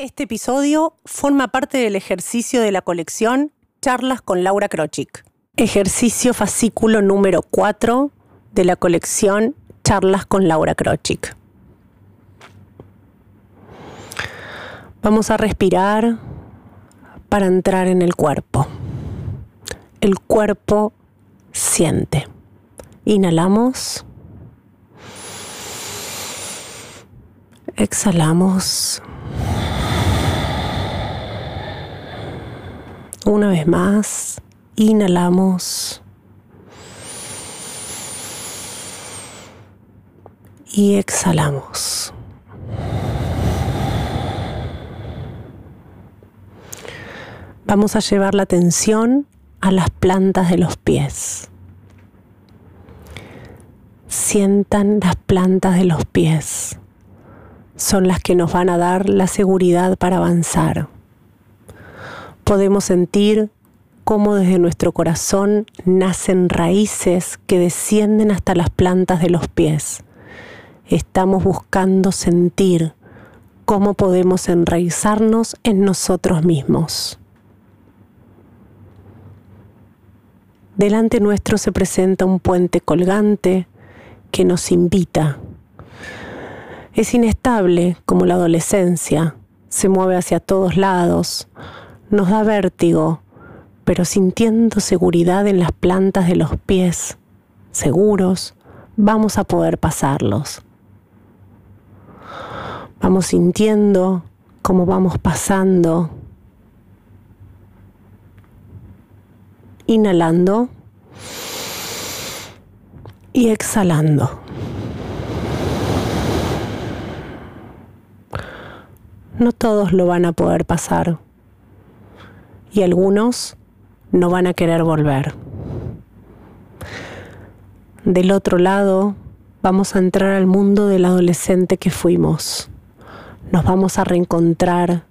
Este episodio forma parte del ejercicio de la colección Charlas con Laura Krochik. Ejercicio fascículo número 4 de la colección Charlas con Laura Krochik. Vamos a respirar para entrar en el cuerpo. El cuerpo siente. Inhalamos. Exhalamos. Una vez más, inhalamos. Y exhalamos. Vamos a llevar la atención a las plantas de los pies. Sientan las plantas de los pies son las que nos van a dar la seguridad para avanzar. Podemos sentir cómo desde nuestro corazón nacen raíces que descienden hasta las plantas de los pies. Estamos buscando sentir cómo podemos enraizarnos en nosotros mismos. Delante nuestro se presenta un puente colgante que nos invita es inestable como la adolescencia, se mueve hacia todos lados, nos da vértigo, pero sintiendo seguridad en las plantas de los pies, seguros, vamos a poder pasarlos. Vamos sintiendo cómo vamos pasando, inhalando y exhalando. no todos lo van a poder pasar y algunos no van a querer volver. Del otro lado, vamos a entrar al mundo del adolescente que fuimos. Nos vamos a reencontrar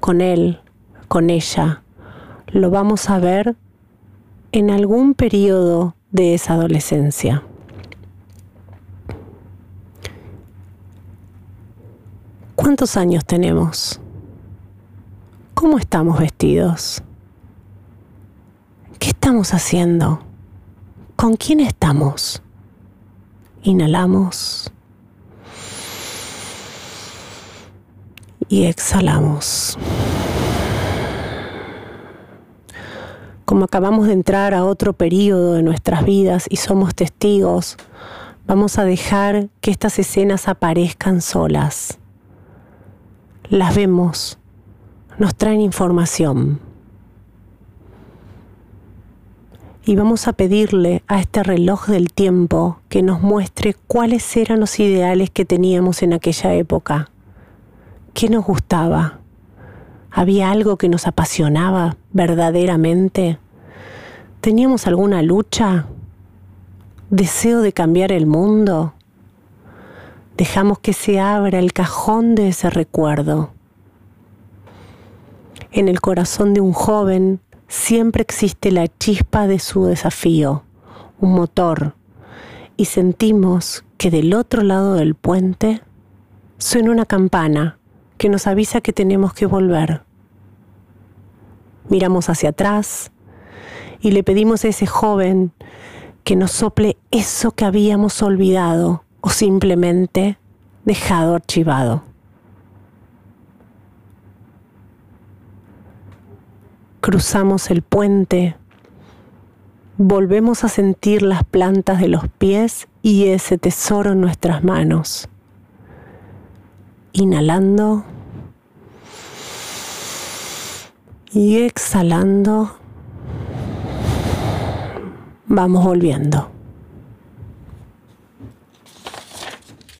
con él, con ella. Lo vamos a ver en algún periodo de esa adolescencia. ¿Cuántos años tenemos? ¿Cómo estamos vestidos? ¿Qué estamos haciendo? ¿Con quién estamos? Inhalamos y exhalamos. Como acabamos de entrar a otro periodo de nuestras vidas y somos testigos, vamos a dejar que estas escenas aparezcan solas las vemos, nos traen información. Y vamos a pedirle a este reloj del tiempo que nos muestre cuáles eran los ideales que teníamos en aquella época. ¿Qué nos gustaba? ¿Había algo que nos apasionaba verdaderamente? ¿Teníamos alguna lucha? ¿Deseo de cambiar el mundo? dejamos que se abra el cajón de ese recuerdo. En el corazón de un joven siempre existe la chispa de su desafío, un motor, y sentimos que del otro lado del puente suena una campana que nos avisa que tenemos que volver. Miramos hacia atrás y le pedimos a ese joven que nos sople eso que habíamos olvidado o simplemente dejado archivado. Cruzamos el puente, volvemos a sentir las plantas de los pies y ese tesoro en nuestras manos. Inhalando y exhalando, vamos volviendo.